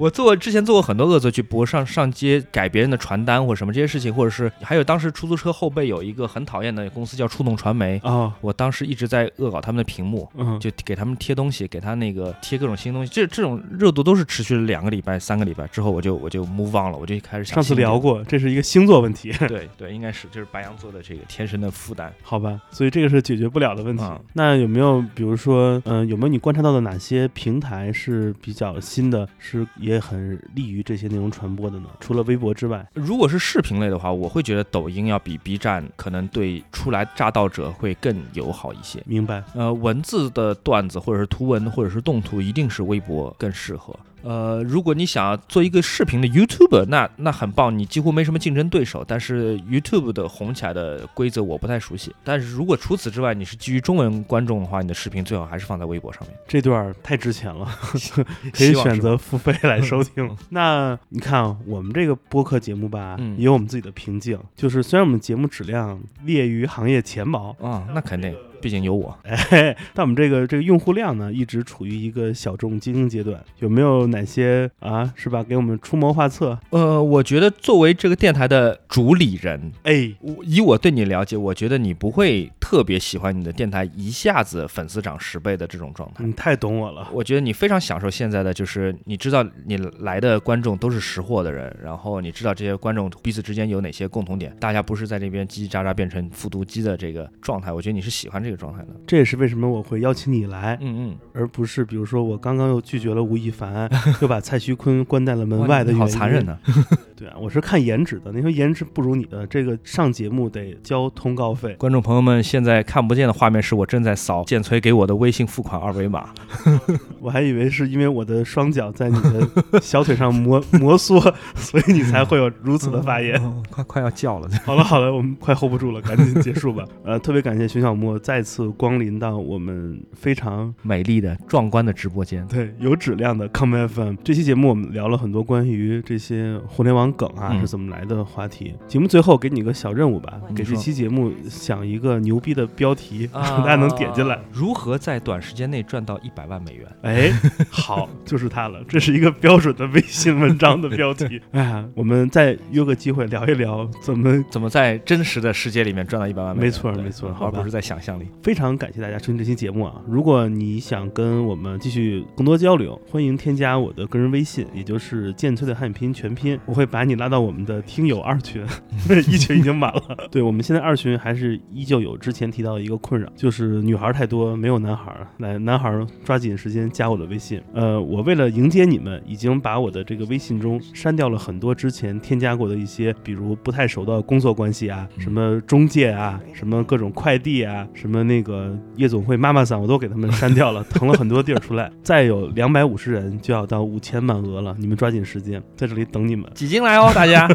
我做之前做过很多恶作剧，博上上街改别人的传单或者什么这些事情，或者是还有当时出租车后背有一个很讨厌的公司叫触动传媒，哦，我当时一直在恶搞他们的屏幕，嗯，就给他们贴东西，给他那个贴各种新东西，这这种热度都是持续了两个礼拜、三个礼拜之后，我就我就 move on 了，我就开始想上次聊过，这是一个星座问题，对对，应该是就是白羊座的这个天生的负担。好吧？所以这个是解决不了的问题。嗯那有没有比如说，嗯、有没有你观察到的哪些平台是比较新的，是也很利于这些内容传播的呢？除了微博之外，如果是视频类的话，我会觉得抖音要比 B 站可能对初来乍到者会更友好一些。明白？呃，文字的段子或者是图文或者是动图，一定是微博更适合。呃，如果你想要做一个视频的 YouTuber，那那很棒，你几乎没什么竞争对手。但是 YouTube 的红起来的规则我不太熟悉。但是如果除此之外，你是基于中文观众的话，你的视频最好还是放在微博上面。这段儿太值钱了，可以选择付费来收听。那你看啊，我们这个播客节目吧，嗯也有我们自己的瓶颈，就是虽然我们节目质量列于行业前茅，啊、那肯定，毕竟有我。哎，但我们这个这个用户量呢，一直处于一个小众精英阶段。有没有哪些啊，是吧？给我们出谋划策？呃，我觉得作为这个电台的主理人，哎，我以我对你了解，我觉得你不会特别喜欢你的电台一下子粉丝涨十倍的这种状态。你太懂我了。我觉得你非常享受现在的，就是你知道你来的观众都是识货的人，然后你知道这些观众彼此之间有哪些共同点，大家不是在这边叽叽喳喳变成复读机的这个状态。我觉得你是喜欢这个状态的。这也是为什么我会邀请你来，嗯而不是比如说我刚刚又拒绝了吴亦凡，又把蔡徐坤关在了门嗯，外的原因。好残忍呢、对啊，我是看颜值的，你说颜值不如你的，这个上节目得交通告费。观众朋友们现在看不见的画面是我正在扫建崔给我的微信付款二维码。我还以为是因为我的双脚在你的小腿上摩摩挲，所以你才会有如此的发言。哦快快要叫了。好了好了，我们快 hold 不住了，赶紧结束吧。呃，特别感谢熊小莫再次光临到我们非常美丽的、壮观的直播间。对有质量的 Come FM。这期节目我们聊了很多关于这些互联网梗啊、嗯是怎么来的话题。节目最后给你个小任务吧，给这期节目想一个牛逼的标题，啊 大家能点进来。如何在短时间内赚到一百万美元？哎，好，就是它了。这是一个标准的微信文章的标题。哎呀，我们再约个机会聊一聊怎么。怎么在真实的世界里面赚到一百万美元？没错没错而不是在想象里。非常感谢大家收听这期节目啊！如果你想跟我们继续更多交流，欢迎添加我的个人微信，也就是剑崔的汉语拼音全拼，我会把你拉到我们的听友二群，一群已经满了。对我们现在二群还是依旧有之前提到的一个困扰，就是女孩太多，没有男孩。来，男孩抓紧时间加我的微信。呃，我为了迎接你们，已经把我的这个微信中删掉了很多之前添加过的一些，比如不太熟的工作关系啊，什么中介啊，什么各种快递啊，什么那个夜总会妈妈桑，我都给他们删掉了，腾了很多地儿出来。再有两百五十人就要到五千满额了，你们抓紧时间，在这里等你们。挤进来哦，大家，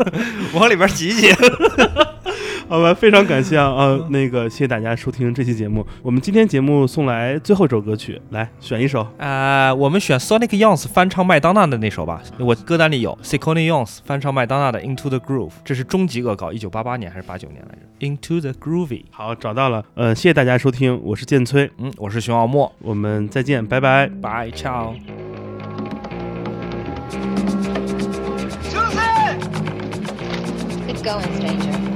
往里边挤挤。好吧，非常感谢啊，呃，那个谢谢大家收听这期节目。我们今天节目送来最后一首歌曲，来选一首。呃，我们选 Sonic Youth 翻唱麦当娜的那首吧，我歌单里有 s i c o n y Youth 翻唱麦当娜的 Into the Groove，这是终极恶搞，一九八八年还是八九年来着？Into the Groovy。好，找到了，呃，谢谢大家收听，我是剑崔，嗯，我是熊傲墨，我们再见，拜拜。拜，ciao。Going, stranger.